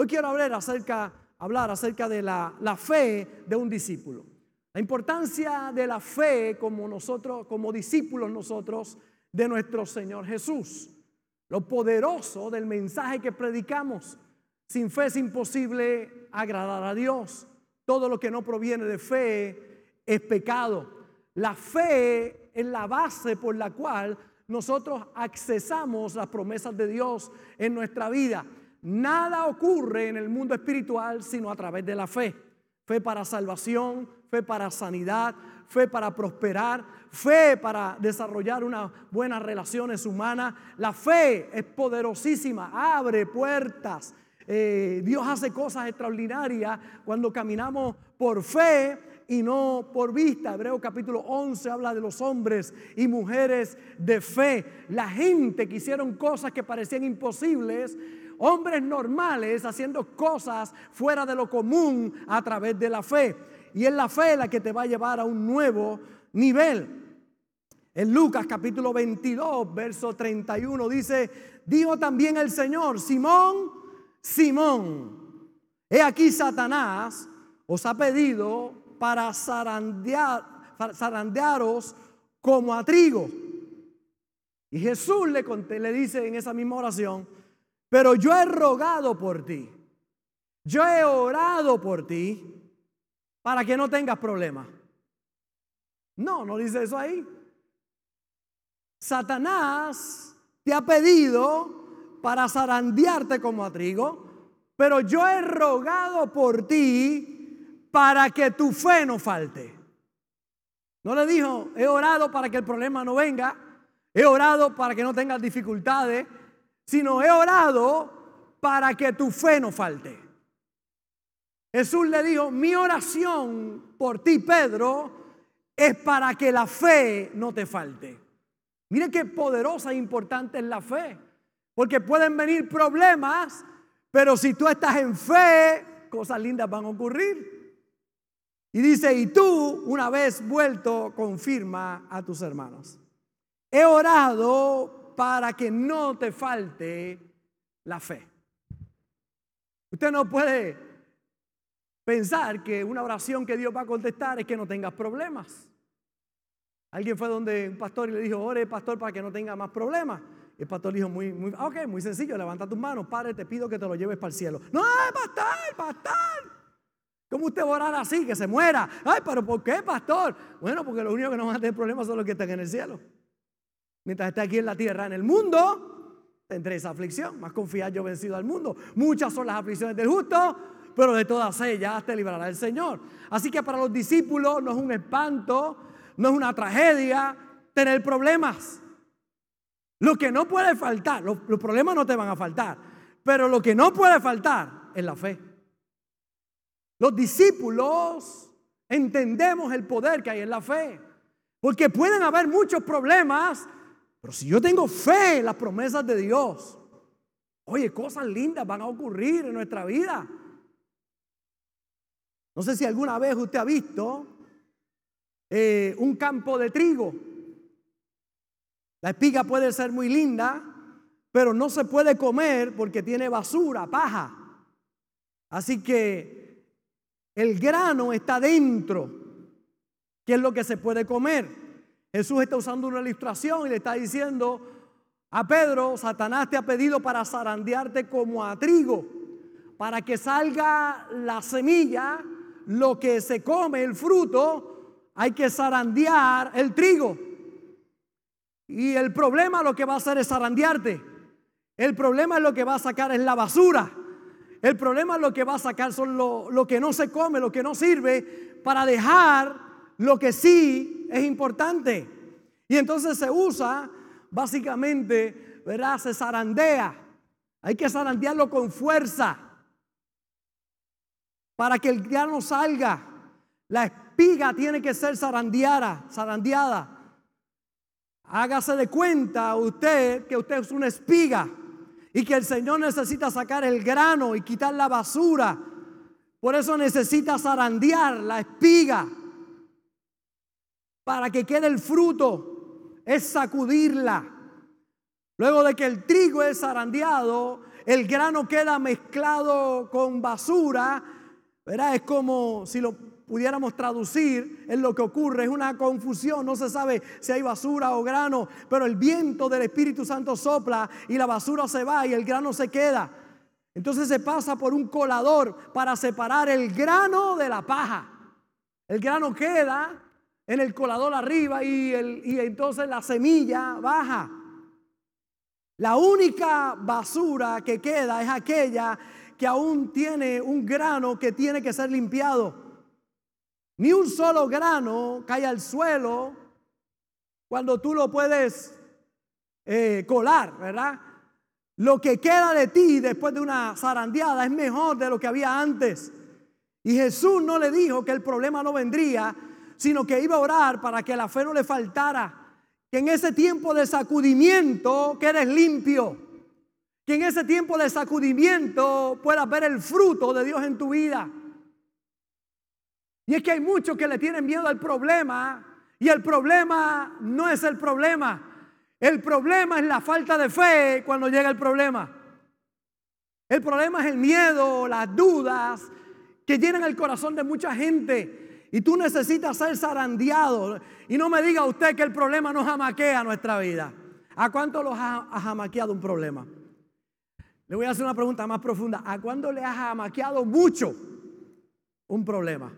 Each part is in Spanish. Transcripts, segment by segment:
Hoy quiero hablar acerca, hablar acerca de la, la fe de un discípulo. La importancia de la fe como nosotros, como discípulos nosotros de nuestro Señor Jesús. Lo poderoso del mensaje que predicamos. Sin fe es imposible agradar a Dios. Todo lo que no proviene de fe es pecado. La fe es la base por la cual nosotros accesamos las promesas de Dios en nuestra vida. Nada ocurre en el mundo espiritual sino a través de la fe. Fe para salvación, fe para sanidad, fe para prosperar, fe para desarrollar unas buenas relaciones humanas. La fe es poderosísima, abre puertas. Eh, Dios hace cosas extraordinarias cuando caminamos por fe y no por vista. Hebreo capítulo 11 habla de los hombres y mujeres de fe. La gente que hicieron cosas que parecían imposibles. Hombres normales haciendo cosas fuera de lo común a través de la fe. Y es la fe la que te va a llevar a un nuevo nivel. En Lucas capítulo 22, verso 31 dice, dijo también el Señor, Simón, Simón, he aquí Satanás os ha pedido para zarandear, zarandearos como a trigo. Y Jesús le, le dice en esa misma oración, pero yo he rogado por ti, yo he orado por ti para que no tengas problemas. No, no dice eso ahí. Satanás te ha pedido para zarandearte como a trigo, pero yo he rogado por ti para que tu fe no falte. No le dijo, he orado para que el problema no venga, he orado para que no tengas dificultades, sino he orado para que tu fe no falte. Jesús le dijo, mi oración por ti, Pedro, es para que la fe no te falte. Mire qué poderosa e importante es la fe. Porque pueden venir problemas, pero si tú estás en fe, cosas lindas van a ocurrir. Y dice, y tú, una vez vuelto, confirma a tus hermanos. He orado para que no te falte la fe. Usted no puede pensar que una oración que Dios va a contestar es que no tengas problemas. Alguien fue donde un pastor y le dijo, ore pastor para que no tenga más problemas. Y el pastor dijo, muy, muy, ok, muy sencillo, levanta tus manos, Padre, te pido que te lo lleves para el cielo. No, pastor, pastor. ¿Cómo usted va a orar así, que se muera? Ay, pero ¿por qué, pastor? Bueno, porque los únicos que no van a tener problemas son los que están en el cielo. Mientras esté aquí en la tierra, en el mundo, tendré esa aflicción. Más confiar yo vencido al mundo. Muchas son las aflicciones del justo, pero de todas ellas te librará el Señor. Así que para los discípulos no es un espanto, no es una tragedia tener problemas. Lo que no puede faltar, los, problemas no te van a faltar, pero lo que no puede faltar es la fe. Los discípulos entendemos el poder que hay en la fe, porque pueden haber muchos problemas, pero si yo tengo fe en las promesas de Dios, oye, cosas lindas van a ocurrir en nuestra vida. No sé si alguna vez usted ha visto eh, un campo de trigo. La espiga puede ser muy linda, pero no se puede comer porque tiene basura, paja. Así que el grano está dentro, que es lo que se puede comer. Jesús está usando una ilustración y le está diciendo a Pedro, Satanás te ha pedido para zarandearte como a trigo, para que salga la semilla lo que se come, el fruto, hay que zarandear el trigo. Y el problema lo que va a hacer es zarandearte. El problema es lo que va a sacar es la basura. El problema es lo que va a sacar son lo, lo que no se come, lo que no sirve, para dejar lo que sí es importante. Y entonces se usa, básicamente, ¿verdad? Se zarandea. Hay que zarandearlo con fuerza para que el grano salga. La espiga tiene que ser zarandeada, zarandeada. Hágase de cuenta usted que usted es una espiga y que el Señor necesita sacar el grano y quitar la basura. Por eso necesita zarandear la espiga para que quede el fruto. Es sacudirla. Luego de que el trigo es zarandeado, el grano queda mezclado con basura, ¿verdad? Es como si lo pudiéramos traducir en lo que ocurre, es una confusión, no se sabe si hay basura o grano, pero el viento del Espíritu Santo sopla y la basura se va y el grano se queda. Entonces se pasa por un colador para separar el grano de la paja. El grano queda en el colador arriba y, el, y entonces la semilla baja. La única basura que queda es aquella que aún tiene un grano que tiene que ser limpiado. Ni un solo grano cae al suelo cuando tú lo puedes eh, colar, ¿verdad? Lo que queda de ti después de una zarandeada es mejor de lo que había antes. Y Jesús no le dijo que el problema no vendría, sino que iba a orar para que la fe no le faltara. Que en ese tiempo de sacudimiento quedes limpio. Que en ese tiempo de sacudimiento puedas ver el fruto de Dios en tu vida. Y es que hay muchos que le tienen miedo al problema y el problema no es el problema. El problema es la falta de fe cuando llega el problema. El problema es el miedo, las dudas que llenan el corazón de mucha gente. Y tú necesitas ser zarandeado. Y no me diga usted que el problema no jamaquea nuestra vida. ¿A cuánto los ha, jamaqueado un problema? Le voy a hacer una pregunta más profunda. ¿A cuándo le ha jamaqueado mucho un problema?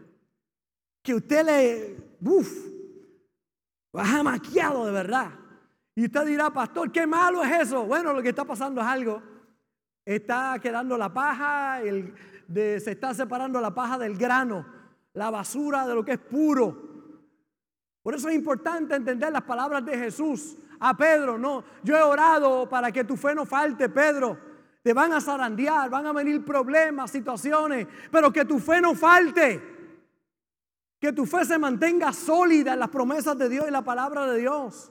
que usted le, uff, ha maquiado de verdad. Y usted dirá, pastor, qué malo es eso. Bueno, lo que está pasando es algo. Está quedando la paja, el, se está separando la paja del grano, la basura de lo que es puro. Por eso es importante entender las palabras de Jesús a Pedro. No, yo he orado para que tu fe no falte, Pedro. Te van a zarandear, van a venir problemas, situaciones, pero que tu fe no falte. Que tu fe se mantenga sólida en las promesas de Dios y la palabra de Dios.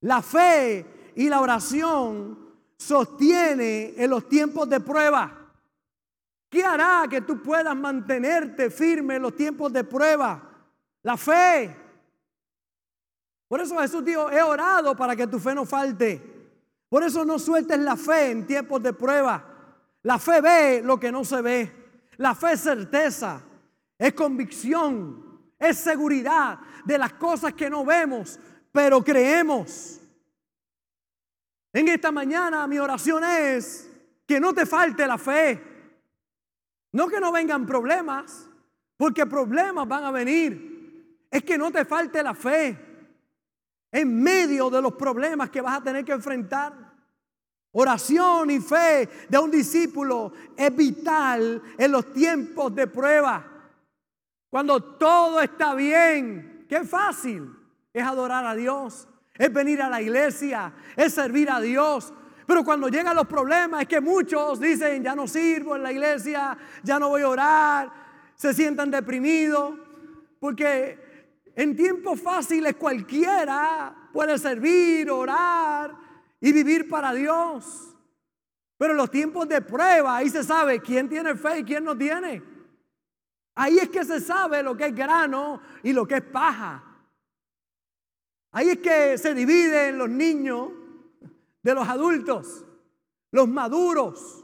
La fe y la oración sostiene en los tiempos de prueba. ¿Qué hará que tú puedas mantenerte firme en los tiempos de prueba? La fe. Por eso Jesús dijo, he orado para que tu fe no falte. Por eso no sueltes la fe en tiempos de prueba. La fe ve lo que no se ve. La fe es certeza es convicción, es seguridad de las cosas que no vemos, pero creemos. En esta mañana mi oración es que no te falte la fe. No que no vengan problemas, porque problemas van a venir. Es que no te falte la fe en medio de los problemas que vas a tener que enfrentar. Oración y fe de un discípulo es vital en los tiempos de prueba. Cuando todo está bien, qué fácil es adorar a Dios, es venir a la iglesia, es servir a Dios. Pero cuando llegan los problemas es que muchos dicen, ya no sirvo en la iglesia, ya no voy a orar, se sientan deprimidos, porque en tiempos fáciles cualquiera puede servir, orar y vivir para Dios. Pero en los tiempos de prueba, ahí se sabe quién tiene fe y quién no tiene. Ahí es que se sabe lo que es grano y lo que es paja. Ahí es que se dividen los niños de los adultos, los maduros.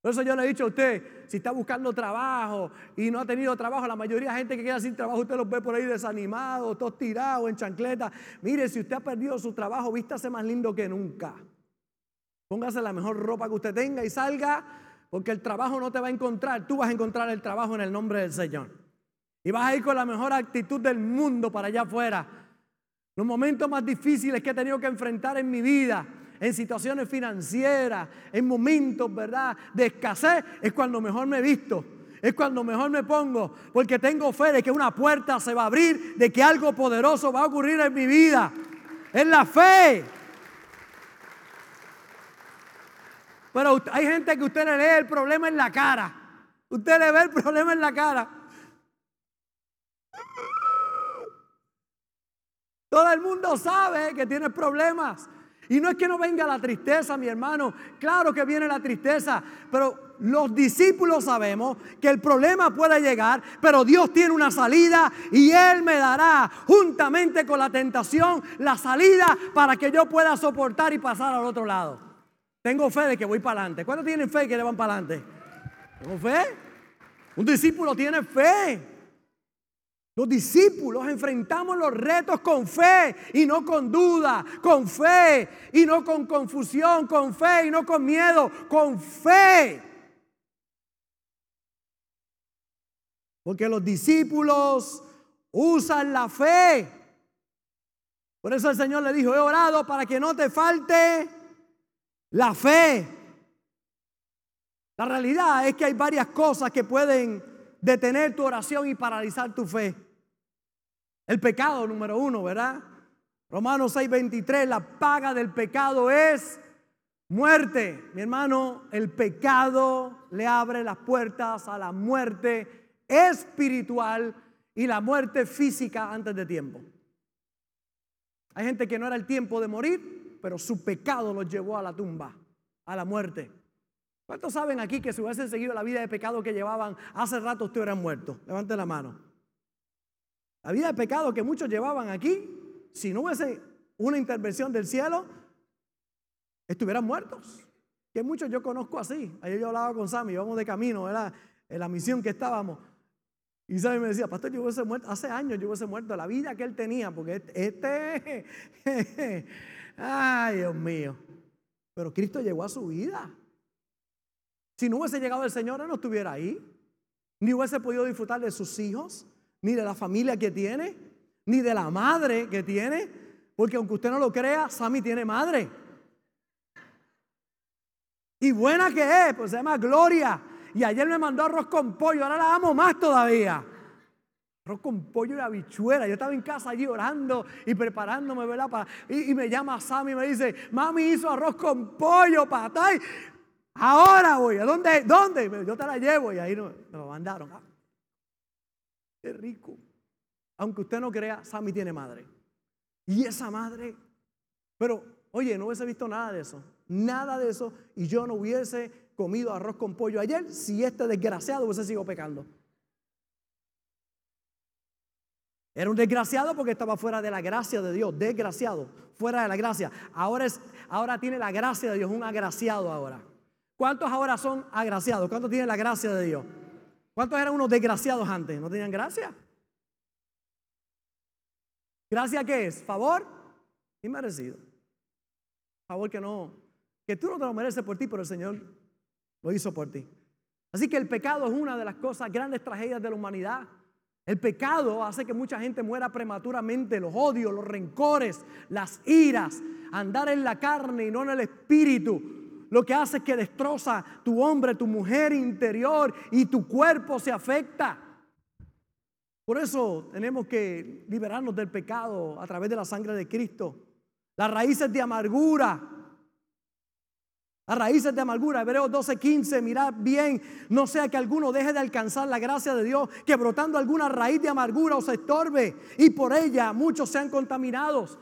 Por eso yo le he dicho a usted, si está buscando trabajo y no ha tenido trabajo, la mayoría de gente que queda sin trabajo, usted los ve por ahí desanimados, todos tirados en chancleta. Mire, si usted ha perdido su trabajo, vístase más lindo que nunca. Póngase la mejor ropa que usted tenga y salga porque el trabajo no te va a encontrar, tú vas a encontrar el trabajo en el nombre del Señor. Y vas a ir con la mejor actitud del mundo para allá afuera. Los momentos más difíciles que he tenido que enfrentar en mi vida, en situaciones financieras, en momentos, ¿verdad?, de escasez, es cuando mejor me he visto. Es cuando mejor me pongo, porque tengo fe de que una puerta se va a abrir, de que algo poderoso va a ocurrir en mi vida. Es la fe. Pero hay gente que usted le lee el problema en la cara. Usted le ve el problema en la cara. Todo el mundo sabe que tiene problemas. Y no es que no venga la tristeza, mi hermano. Claro que viene la tristeza. Pero los discípulos sabemos que el problema puede llegar, pero Dios tiene una salida y Él me dará juntamente con la tentación la salida para que yo pueda soportar y pasar al otro lado. Tengo fe de que voy para adelante. ¿Cuántos tienen fe que le van para adelante? ¿Tengo fe? Un discípulo tiene fe. Los discípulos enfrentamos los retos con fe y no con duda, con fe y no con confusión, con fe y no con miedo, con fe. Porque los discípulos usan la fe. Por eso el Señor le dijo, he orado para que no te falte la fe. La realidad es que hay varias cosas que pueden detener tu oración y paralizar tu fe. El pecado número uno, ¿verdad? Romanos 6:23, la paga del pecado es muerte. Mi hermano, el pecado le abre las puertas a la muerte espiritual y la muerte física antes de tiempo. Hay gente que no era el tiempo de morir, pero su pecado los llevó a la tumba, a la muerte. ¿Cuántos saben aquí que si hubiesen seguido la vida de pecado que llevaban hace rato ustedes hubieran muerto? Levante la mano. La vida de pecado que muchos llevaban aquí, si no hubiese una intervención del cielo, estuvieran muertos. Que muchos yo conozco así. Ayer yo hablaba con Sammy, íbamos de camino, ¿verdad? En la misión que estábamos. Y Sammy me decía, pastor, yo hubiese muerto, hace años yo hubiese muerto, la vida que él tenía, porque este, este ay Dios mío. Pero Cristo llegó a su vida. Si no hubiese llegado el Señor, él no estuviera ahí. Ni hubiese podido disfrutar de sus hijos ni de la familia que tiene, ni de la madre que tiene, porque aunque usted no lo crea, Sammy tiene madre. Y buena que es, pues se llama Gloria. Y ayer me mandó arroz con pollo, ahora la amo más todavía. Arroz con pollo y habichuela. Yo estaba en casa allí orando y preparándome, ¿verdad? Para, y, me llama Sammy y me dice, mami hizo arroz con pollo, patay. Ahora voy, ¿a dónde? ¿Dónde? Yo te la llevo y ahí me lo mandaron. Qué rico. Aunque usted no crea, Sammy tiene madre. Y esa madre, pero oye, no hubiese visto nada de eso. Nada de eso. Y yo no hubiese comido arroz con pollo ayer si este desgraciado hubiese sido pecando. Era un desgraciado porque estaba fuera de la gracia de Dios. Desgraciado, fuera de la gracia. Ahora, es, ahora tiene la gracia de Dios, un agraciado ahora. ¿Cuántos ahora son agraciados? ¿Cuántos tienen la gracia de Dios? ¿Cuántos eran unos desgraciados antes? ¿No tenían gracia? ¿Gracia qué es? ¿Favor? Inmerecido. Favor que no, que tú no te lo mereces por ti, pero el Señor lo hizo por ti. Así que el pecado es una de las cosas, grandes tragedias de la humanidad. El pecado hace que mucha gente muera prematuramente, los odios, los rencores, las iras, andar en la carne y no en el espíritu lo que hace es que destroza tu hombre, tu mujer interior y tu cuerpo se afecta. Por eso tenemos que liberarnos del pecado a través de la sangre de Cristo. Las raíces de amargura. Las raíces de amargura, Hebreos 12:15, mirad bien, no sea que alguno deje de alcanzar la gracia de Dios, que brotando alguna raíz de amargura os estorbe y por ella muchos sean contaminados.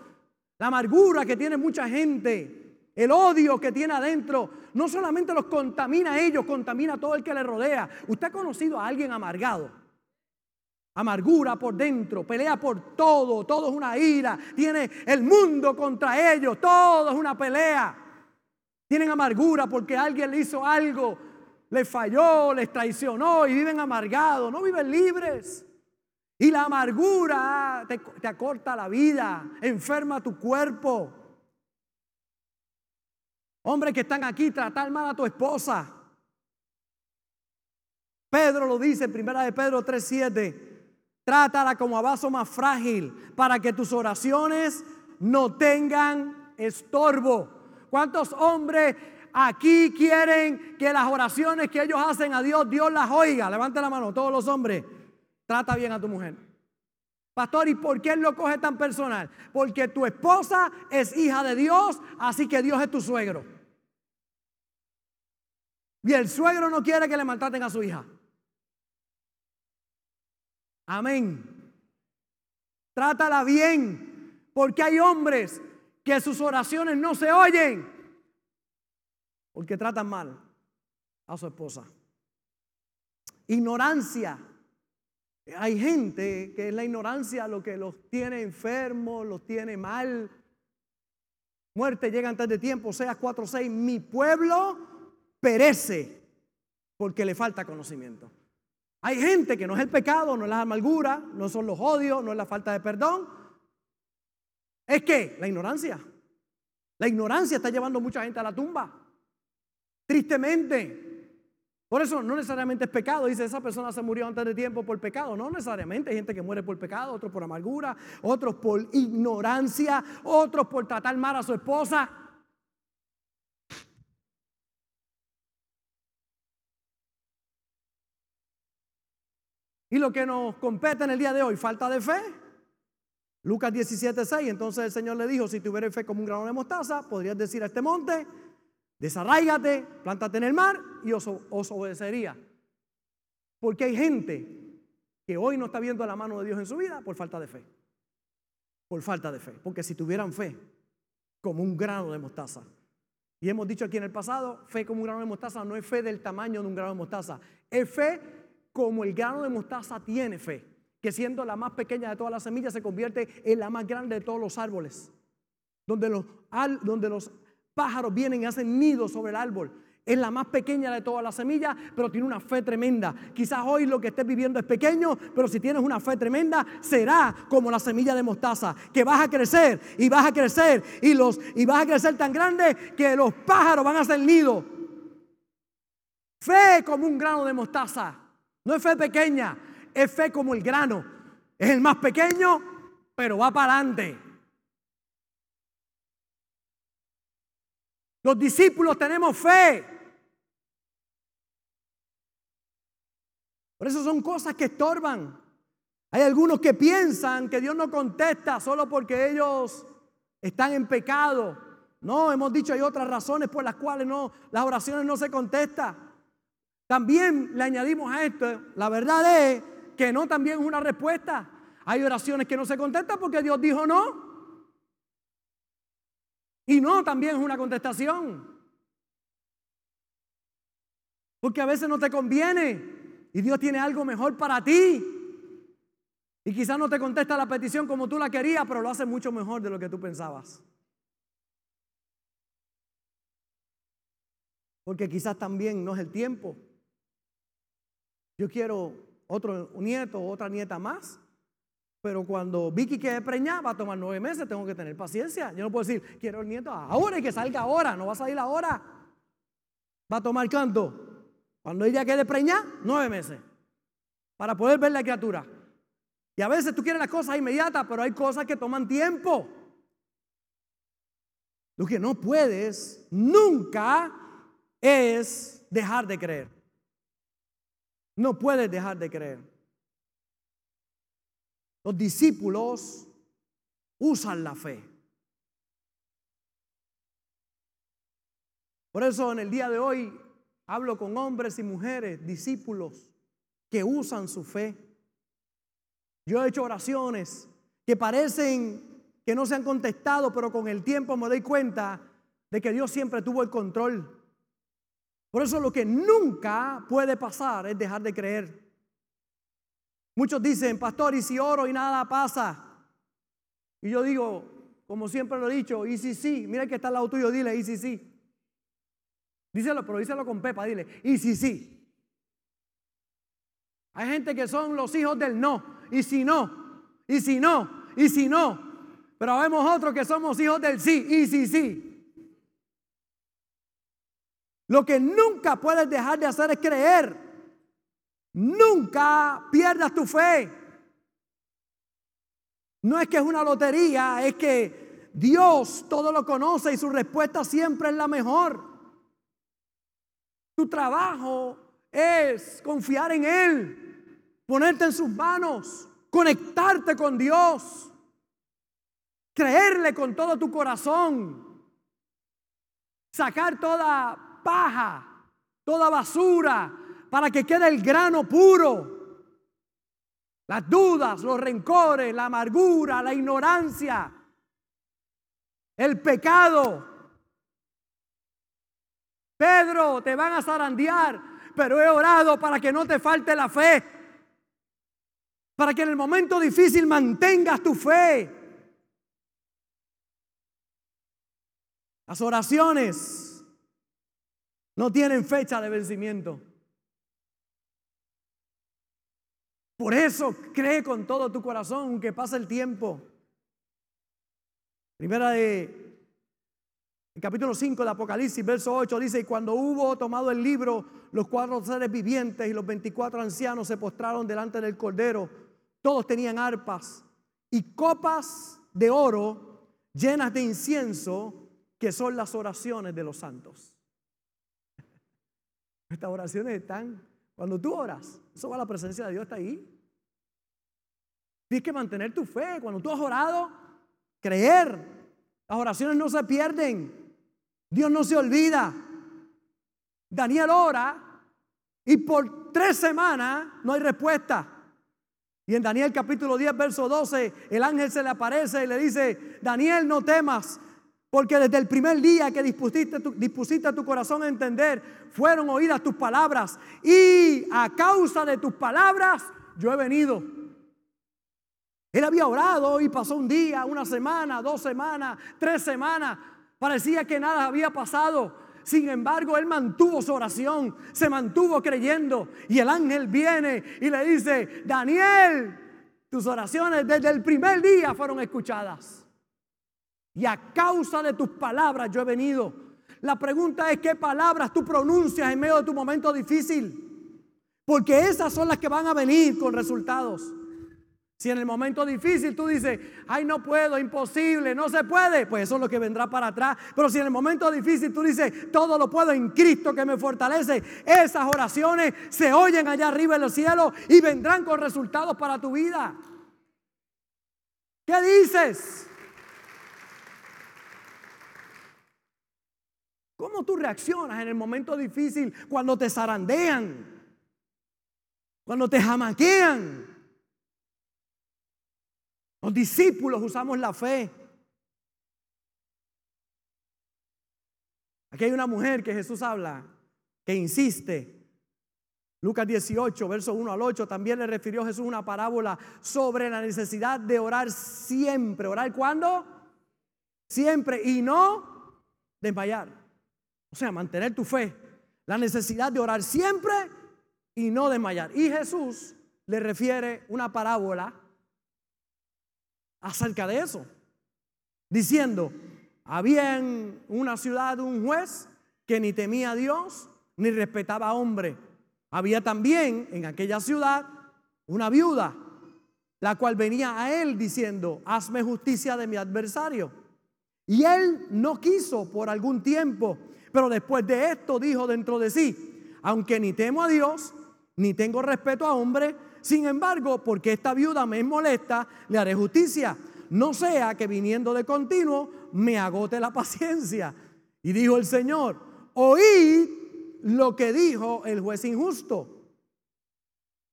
La amargura que tiene mucha gente el odio que tiene adentro no solamente los contamina a ellos, contamina a todo el que le rodea. ¿Usted ha conocido a alguien amargado? Amargura por dentro, pelea por todo, todo es una ira, tiene el mundo contra ellos, todo es una pelea. Tienen amargura porque alguien le hizo algo, le falló, les traicionó y viven amargados, no viven libres. Y la amargura te, te acorta la vida, enferma tu cuerpo. Hombres que están aquí, tratar mal a tu esposa. Pedro lo dice en primera de Pedro 3:7. Trátala como a vaso más frágil para que tus oraciones no tengan estorbo. ¿Cuántos hombres aquí quieren que las oraciones que ellos hacen a Dios, Dios las oiga? Levante la mano, todos los hombres. Trata bien a tu mujer. Pastor, ¿y por qué él lo coge tan personal? Porque tu esposa es hija de Dios, así que Dios es tu suegro. Y el suegro no quiere que le maltraten a su hija. Amén. Trátala bien, porque hay hombres que sus oraciones no se oyen, porque tratan mal a su esposa. Ignorancia. Hay gente que es la ignorancia lo que los tiene enfermos, los tiene mal. muerte llega antes de tiempo, seas 4.6, mi pueblo perece porque le falta conocimiento. Hay gente que no es el pecado, no es la amargura, no son los odios, no es la falta de perdón. Es que la ignorancia. La ignorancia está llevando mucha gente a la tumba. Tristemente. Por eso no necesariamente es pecado. Dice, esa persona se murió antes de tiempo por pecado. No necesariamente. Hay gente que muere por pecado, otros por amargura, otros por ignorancia, otros por tratar mal a su esposa. Y lo que nos compete en el día de hoy, falta de fe. Lucas 17, 6. Entonces el Señor le dijo: Si tuvieras fe como un grano de mostaza, podrías decir a este monte: Desarráigate, plántate en el mar y os, os obedecería. Porque hay gente que hoy no está viendo la mano de Dios en su vida por falta de fe. Por falta de fe. Porque si tuvieran fe como un grano de mostaza, y hemos dicho aquí en el pasado, fe como un grano de mostaza no es fe del tamaño de un grano de mostaza, es fe como el grano de mostaza tiene fe, que siendo la más pequeña de todas las semillas se convierte en la más grande de todos los árboles, donde los, donde los pájaros vienen y hacen nidos sobre el árbol. Es la más pequeña de todas las semillas, pero tiene una fe tremenda. Quizás hoy lo que estés viviendo es pequeño, pero si tienes una fe tremenda, será como la semilla de mostaza, que vas a crecer y vas a crecer y, los, y vas a crecer tan grande que los pájaros van a hacer nido. Fe como un grano de mostaza. No es fe pequeña, es fe como el grano. Es el más pequeño, pero va para adelante. Los discípulos tenemos fe. Por eso son cosas que estorban. Hay algunos que piensan que Dios no contesta solo porque ellos están en pecado. No, hemos dicho hay otras razones por las cuales no las oraciones no se contestan. También le añadimos a esto, la verdad es que no también es una respuesta. Hay oraciones que no se contestan porque Dios dijo no. Y no también es una contestación. Porque a veces no te conviene y Dios tiene algo mejor para ti. Y quizás no te contesta la petición como tú la querías, pero lo hace mucho mejor de lo que tú pensabas. Porque quizás también no es el tiempo. Yo quiero otro nieto otra nieta más. Pero cuando Vicky quede preñada, va a tomar nueve meses, tengo que tener paciencia. Yo no puedo decir, quiero el nieto ahora y que salga ahora, no va a salir ahora. Va a tomar canto. Cuando ella quede preñada, nueve meses. Para poder ver la criatura. Y a veces tú quieres las cosas inmediatas, pero hay cosas que toman tiempo. Lo que no puedes nunca es dejar de creer. No puedes dejar de creer. Los discípulos usan la fe. Por eso en el día de hoy hablo con hombres y mujeres, discípulos, que usan su fe. Yo he hecho oraciones que parecen que no se han contestado, pero con el tiempo me doy cuenta de que Dios siempre tuvo el control. Por eso lo que nunca puede pasar es dejar de creer. Muchos dicen, pastor, ¿y si oro y nada pasa? Y yo digo, como siempre lo he dicho, y si sí, mira que está al lado tuyo, dile, y si sí. Díselo, pero díselo con Pepa, dile, y si sí. Hay gente que son los hijos del no, y si no, y si no, y si no. Pero vemos otros que somos hijos del sí, y si sí. Lo que nunca puedes dejar de hacer es creer. Nunca pierdas tu fe. No es que es una lotería, es que Dios todo lo conoce y su respuesta siempre es la mejor. Tu trabajo es confiar en Él, ponerte en sus manos, conectarte con Dios, creerle con todo tu corazón, sacar toda paja, toda basura, para que quede el grano puro. Las dudas, los rencores, la amargura, la ignorancia, el pecado. Pedro, te van a zarandear, pero he orado para que no te falte la fe. Para que en el momento difícil mantengas tu fe. Las oraciones no tienen fecha de vencimiento. Por eso cree con todo tu corazón que pasa el tiempo. Primera de el capítulo 5 de Apocalipsis, verso 8 dice, y cuando hubo tomado el libro, los cuatro seres vivientes y los 24 ancianos se postraron delante del Cordero. Todos tenían arpas y copas de oro llenas de incienso, que son las oraciones de los santos. Estas oraciones están, cuando tú oras, eso va la presencia de Dios, está ahí. Tienes que mantener tu fe. Cuando tú has orado, creer. Las oraciones no se pierden. Dios no se olvida. Daniel ora y por tres semanas no hay respuesta. Y en Daniel capítulo 10, verso 12, el ángel se le aparece y le dice, Daniel, no temas, porque desde el primer día que dispusiste tu, tu corazón a entender, fueron oídas tus palabras. Y a causa de tus palabras, yo he venido. Él había orado y pasó un día, una semana, dos semanas, tres semanas. Parecía que nada había pasado. Sin embargo, él mantuvo su oración, se mantuvo creyendo. Y el ángel viene y le dice, Daniel, tus oraciones desde el primer día fueron escuchadas. Y a causa de tus palabras yo he venido. La pregunta es, ¿qué palabras tú pronuncias en medio de tu momento difícil? Porque esas son las que van a venir con resultados. Si en el momento difícil tú dices, ay, no puedo, imposible, no se puede, pues eso es lo que vendrá para atrás. Pero si en el momento difícil tú dices, todo lo puedo en Cristo que me fortalece, esas oraciones se oyen allá arriba en los cielos y vendrán con resultados para tu vida. ¿Qué dices? ¿Cómo tú reaccionas en el momento difícil cuando te zarandean? Cuando te jamaquean los discípulos usamos la fe. Aquí hay una mujer que Jesús habla, que insiste. Lucas 18, verso 1 al 8, también le refirió Jesús una parábola sobre la necesidad de orar siempre. ¿Orar cuándo? Siempre. Y no desmayar. O sea, mantener tu fe. La necesidad de orar siempre y no desmayar. Y Jesús le refiere una parábola acerca de eso, diciendo, había en una ciudad un juez que ni temía a Dios ni respetaba a hombre. Había también en aquella ciudad una viuda, la cual venía a él diciendo, hazme justicia de mi adversario. Y él no quiso por algún tiempo, pero después de esto dijo dentro de sí, aunque ni temo a Dios, ni tengo respeto a hombre, sin embargo, porque esta viuda me molesta, le haré justicia. No sea que viniendo de continuo me agote la paciencia. Y dijo el Señor, oí lo que dijo el juez injusto.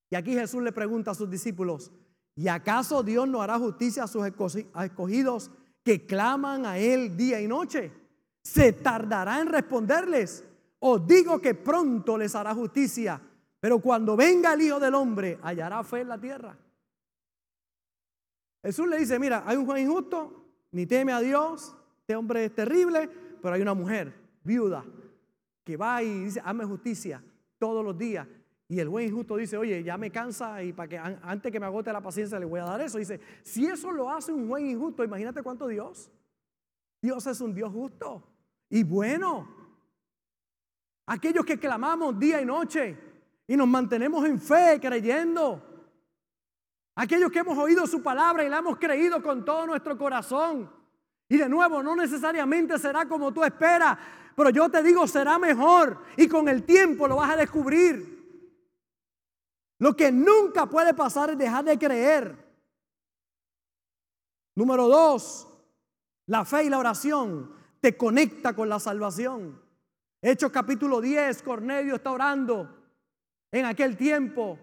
Y aquí Jesús le pregunta a sus discípulos, ¿y acaso Dios no hará justicia a sus escogidos que claman a Él día y noche? ¿Se tardará en responderles? Os digo que pronto les hará justicia. Pero cuando venga el Hijo del Hombre, hallará fe en la tierra. Jesús le dice, mira, hay un juez injusto, ni teme a Dios, este hombre es terrible, pero hay una mujer, viuda, que va y dice, hazme justicia todos los días. Y el juez injusto dice, oye, ya me cansa y para que antes que me agote la paciencia le voy a dar eso. Dice, si eso lo hace un juez injusto, imagínate cuánto Dios. Dios es un Dios justo y bueno. Aquellos que clamamos día y noche, y nos mantenemos en fe creyendo. Aquellos que hemos oído su palabra y la hemos creído con todo nuestro corazón. Y de nuevo, no necesariamente será como tú esperas, pero yo te digo, será mejor y con el tiempo lo vas a descubrir. Lo que nunca puede pasar es dejar de creer. Número dos, la fe y la oración te conecta con la salvación. Hechos capítulo 10, Cornelio está orando en aquel tiempo.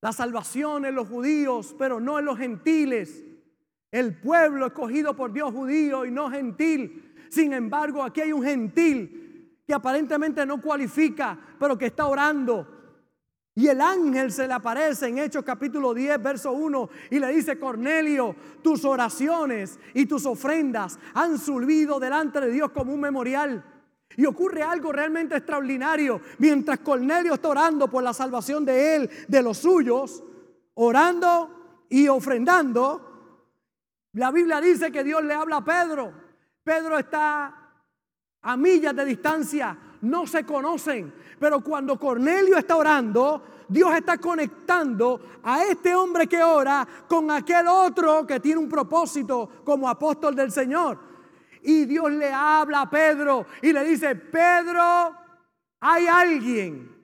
La salvación en los judíos, pero no en los gentiles. El pueblo escogido por Dios judío y no gentil. Sin embargo, aquí hay un gentil que aparentemente no cualifica, pero que está orando. Y el ángel se le aparece en Hechos capítulo 10, verso 1, y le dice, Cornelio, tus oraciones y tus ofrendas han subido delante de Dios como un memorial. Y ocurre algo realmente extraordinario. Mientras Cornelio está orando por la salvación de él, de los suyos, orando y ofrendando, la Biblia dice que Dios le habla a Pedro. Pedro está a millas de distancia, no se conocen. Pero cuando Cornelio está orando, Dios está conectando a este hombre que ora con aquel otro que tiene un propósito como apóstol del Señor. Y Dios le habla a Pedro y le dice, Pedro, hay alguien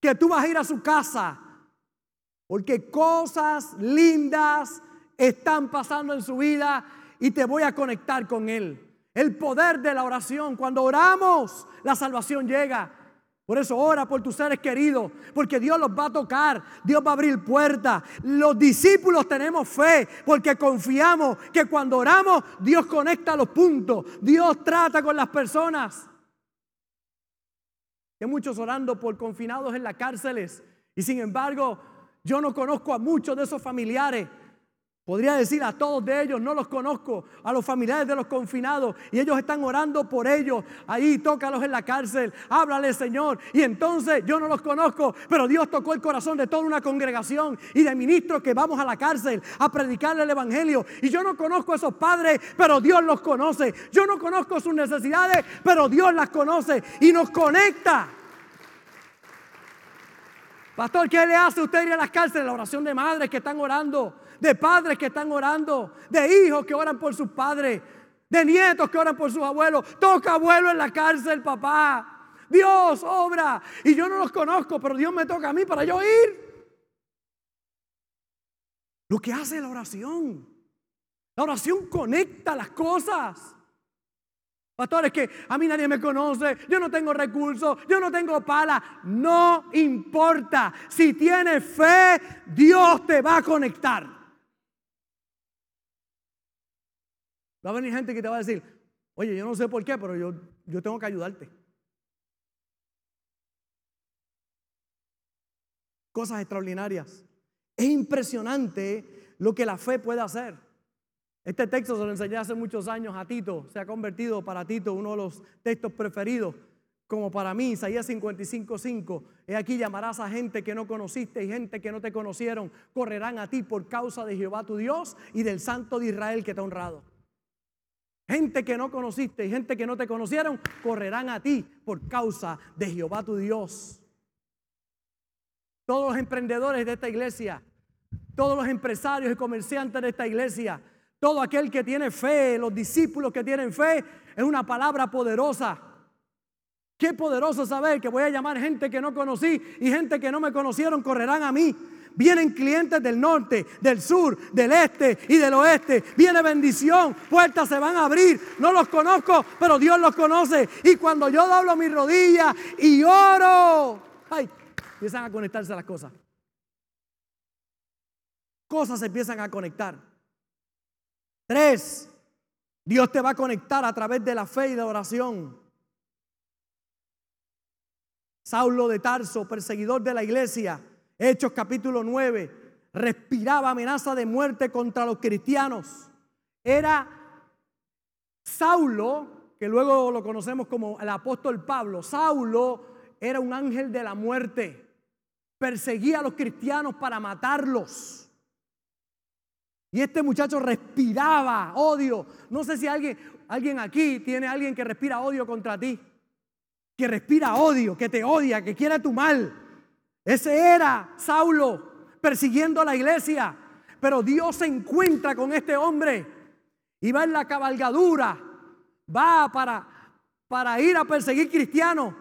que tú vas a ir a su casa porque cosas lindas están pasando en su vida y te voy a conectar con él. El poder de la oración. Cuando oramos, la salvación llega. Por eso ora por tus seres queridos, porque Dios los va a tocar, Dios va a abrir puertas. Los discípulos tenemos fe, porque confiamos que cuando oramos, Dios conecta los puntos, Dios trata con las personas. Hay muchos orando por confinados en las cárceles, y sin embargo, yo no conozco a muchos de esos familiares Podría decir a todos de ellos, no los conozco, a los familiares de los confinados, y ellos están orando por ellos. Ahí tócalos en la cárcel, háblale Señor. Y entonces yo no los conozco, pero Dios tocó el corazón de toda una congregación y de ministros que vamos a la cárcel a predicarle el Evangelio. Y yo no conozco a esos padres, pero Dios los conoce. Yo no conozco sus necesidades, pero Dios las conoce y nos conecta. Pastor, ¿qué le hace usted ir a las cárceles? La oración de madres que están orando de padres que están orando, de hijos que oran por sus padres, de nietos que oran por sus abuelos. Toca abuelo en la cárcel, papá. Dios obra. Y yo no los conozco, pero Dios me toca a mí para yo ir. Lo que hace la oración. La oración conecta las cosas. Pastores, que a mí nadie me conoce, yo no tengo recursos, yo no tengo pala. No importa. Si tienes fe, Dios te va a conectar. Va a venir gente que te va a decir, oye, yo no sé por qué, pero yo, yo tengo que ayudarte. Cosas extraordinarias. Es impresionante lo que la fe puede hacer. Este texto se lo enseñé hace muchos años a Tito. Se ha convertido para Tito uno de los textos preferidos. Como para mí, Isaías 55:5. He aquí llamarás a gente que no conociste y gente que no te conocieron. Correrán a ti por causa de Jehová tu Dios y del Santo de Israel que te ha honrado. Gente que no conociste y gente que no te conocieron correrán a ti por causa de Jehová tu Dios. Todos los emprendedores de esta iglesia, todos los empresarios y comerciantes de esta iglesia, todo aquel que tiene fe, los discípulos que tienen fe, es una palabra poderosa. Qué poderoso saber que voy a llamar gente que no conocí y gente que no me conocieron correrán a mí. Vienen clientes del norte, del sur, del este y del oeste. Viene bendición, puertas se van a abrir. No los conozco, pero Dios los conoce. Y cuando yo doblo mis rodillas y oro, ay, empiezan a conectarse las cosas. Cosas se empiezan a conectar. Tres, Dios te va a conectar a través de la fe y la oración. Saulo de Tarso, perseguidor de la iglesia, Hechos capítulo 9, respiraba amenaza de muerte contra los cristianos. Era Saulo, que luego lo conocemos como el apóstol Pablo. Saulo era un ángel de la muerte. Perseguía a los cristianos para matarlos. Y este muchacho respiraba odio. No sé si alguien, alguien aquí tiene alguien que respira odio contra ti. Que respira odio, que te odia, que quiere tu mal. Ese era Saulo persiguiendo a la iglesia. Pero Dios se encuentra con este hombre y va en la cabalgadura, va para, para ir a perseguir cristianos.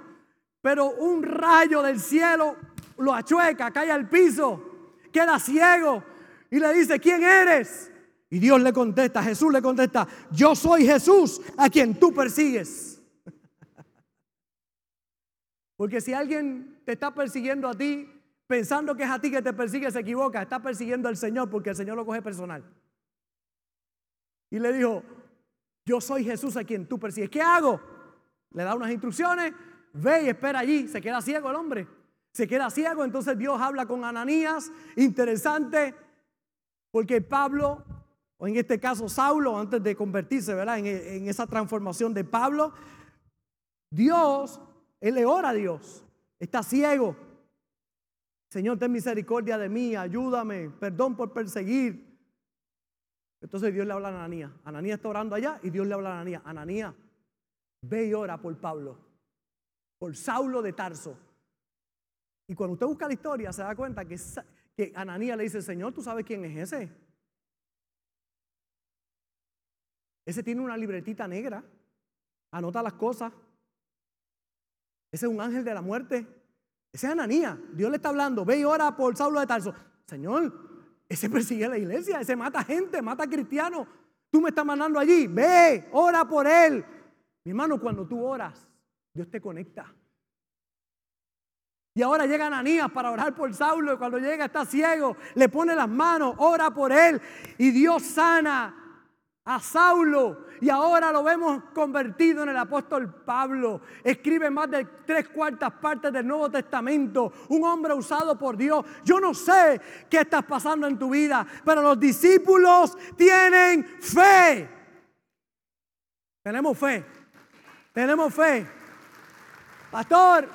Pero un rayo del cielo lo achueca, cae al piso, queda ciego y le dice, ¿quién eres? Y Dios le contesta, Jesús le contesta, yo soy Jesús a quien tú persigues. Porque si alguien te está persiguiendo a ti, pensando que es a ti que te persigue, se equivoca. Está persiguiendo al Señor porque el Señor lo coge personal. Y le dijo, yo soy Jesús a quien tú persigues. ¿Qué hago? Le da unas instrucciones, ve y espera allí. Se queda ciego el hombre. Se queda ciego, entonces Dios habla con Ananías. Interesante, porque Pablo, o en este caso Saulo, antes de convertirse, ¿verdad? En, en esa transformación de Pablo, Dios, él le ora a Dios, está ciego. Señor, ten misericordia de mí, ayúdame, perdón por perseguir. Entonces Dios le habla a Ananías. Ananías está orando allá y Dios le habla a Ananías. Ananías, ve y ora por Pablo, por Saulo de Tarso. Y cuando usted busca la historia, se da cuenta que, que Ananías le dice, Señor, ¿tú sabes quién es ese? Ese tiene una libretita negra, anota las cosas. Ese es un ángel de la muerte. Ese es Ananías. Dios le está hablando, ve y ora por Saulo de Tarso. Señor, ese persigue a la iglesia, ese mata gente, mata cristianos. Tú me estás mandando allí, ve, ora por él. Mi hermano, cuando tú oras, Dios te conecta. Y ahora llega Ananías para orar por Saulo y cuando llega está ciego, le pone las manos, ora por él y Dios sana a Saulo y ahora lo vemos convertido en el apóstol Pablo. Escribe más de tres cuartas partes del Nuevo Testamento. Un hombre usado por Dios. Yo no sé qué estás pasando en tu vida, pero los discípulos tienen fe. Tenemos fe. Tenemos fe. Pastor,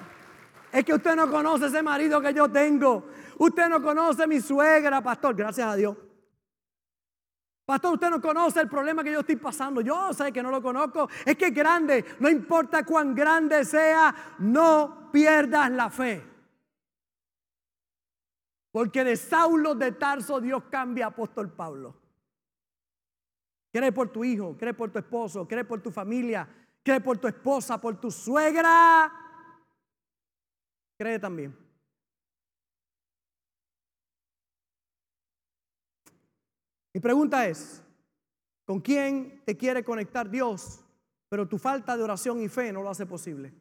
es que usted no conoce ese marido que yo tengo. Usted no conoce mi suegra, pastor. Gracias a Dios. Pastor, usted no conoce el problema que yo estoy pasando. Yo sé que no lo conozco. Es que es grande. No importa cuán grande sea, no pierdas la fe. Porque de Saulo de Tarso Dios cambia apóstol Pablo. Cree por tu hijo, cree por tu esposo, cree por tu familia, cree por tu esposa, por tu suegra. Cree también. Mi pregunta es, ¿con quién te quiere conectar Dios, pero tu falta de oración y fe no lo hace posible?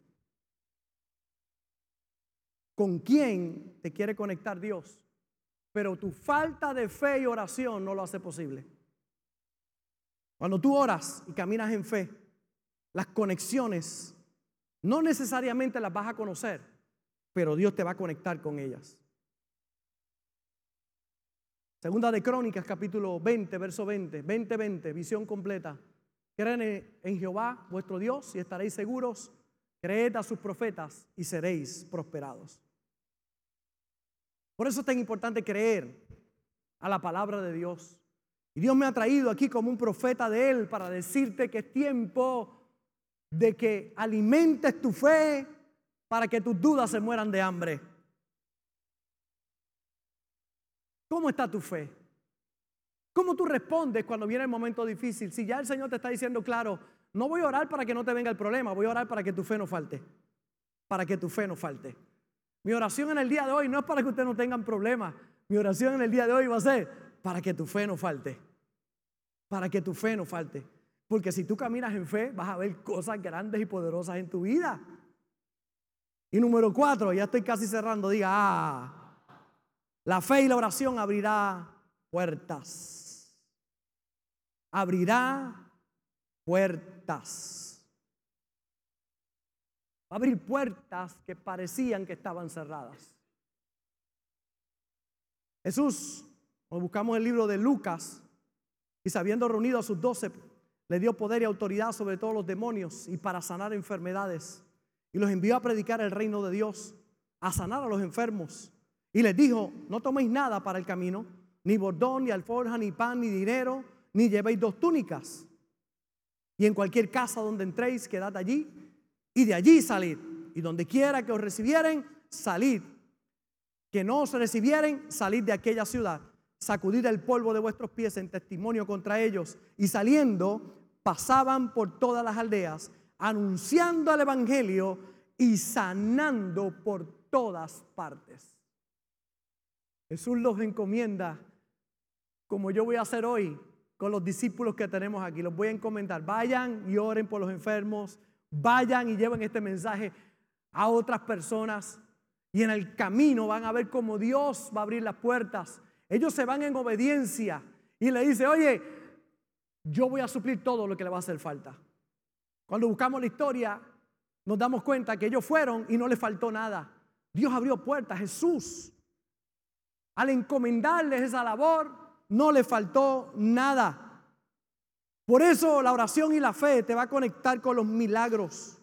¿Con quién te quiere conectar Dios, pero tu falta de fe y oración no lo hace posible? Cuando tú oras y caminas en fe, las conexiones no necesariamente las vas a conocer, pero Dios te va a conectar con ellas. Segunda de Crónicas, capítulo 20, verso 20, 20, 20, visión completa. Creen en Jehová, vuestro Dios, y estaréis seguros. Creed a sus profetas y seréis prosperados. Por eso es tan importante creer a la palabra de Dios. Y Dios me ha traído aquí como un profeta de Él para decirte que es tiempo de que alimentes tu fe para que tus dudas se mueran de hambre. ¿Cómo está tu fe? ¿Cómo tú respondes cuando viene el momento difícil? Si ya el Señor te está diciendo, claro, no voy a orar para que no te venga el problema, voy a orar para que tu fe no falte. Para que tu fe no falte. Mi oración en el día de hoy no es para que ustedes no tengan problemas. Mi oración en el día de hoy va a ser para que tu fe no falte. Para que tu fe no falte. Porque si tú caminas en fe, vas a ver cosas grandes y poderosas en tu vida. Y número cuatro, ya estoy casi cerrando, diga, ah, la fe y la oración abrirá puertas. Abrirá puertas. Va a abrir puertas que parecían que estaban cerradas. Jesús, cuando buscamos el libro de Lucas, y sabiendo reunido a sus doce, le dio poder y autoridad sobre todos los demonios y para sanar enfermedades. Y los envió a predicar el reino de Dios, a sanar a los enfermos y les dijo, no toméis nada para el camino, ni bordón, ni alforja, ni pan, ni dinero, ni llevéis dos túnicas. Y en cualquier casa donde entréis, quedad allí, y de allí salid. Y donde quiera que os recibieren, salid. Que no os recibieren, salid de aquella ciudad. Sacudid el polvo de vuestros pies en testimonio contra ellos. Y saliendo, pasaban por todas las aldeas, anunciando el Evangelio y sanando por todas partes. Jesús los encomienda, como yo voy a hacer hoy con los discípulos que tenemos aquí. Los voy a encomendar. Vayan y oren por los enfermos. Vayan y lleven este mensaje a otras personas. Y en el camino van a ver cómo Dios va a abrir las puertas. Ellos se van en obediencia y le dice, oye, yo voy a suplir todo lo que le va a hacer falta. Cuando buscamos la historia, nos damos cuenta que ellos fueron y no les faltó nada. Dios abrió puertas. Jesús, al encomendarles esa labor, no le faltó nada. Por eso la oración y la fe te va a conectar con los milagros.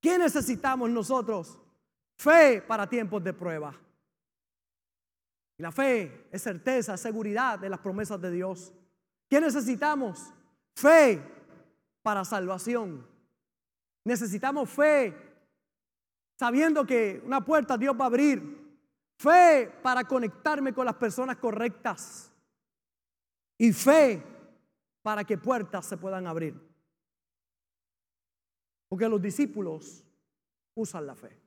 ¿Qué necesitamos nosotros? Fe para tiempos de prueba. Y la fe es certeza, seguridad de las promesas de Dios. ¿Qué necesitamos? Fe para salvación. Necesitamos fe sabiendo que una puerta Dios va a abrir. Fe para conectarme con las personas correctas. Y fe para que puertas se puedan abrir. Porque los discípulos usan la fe.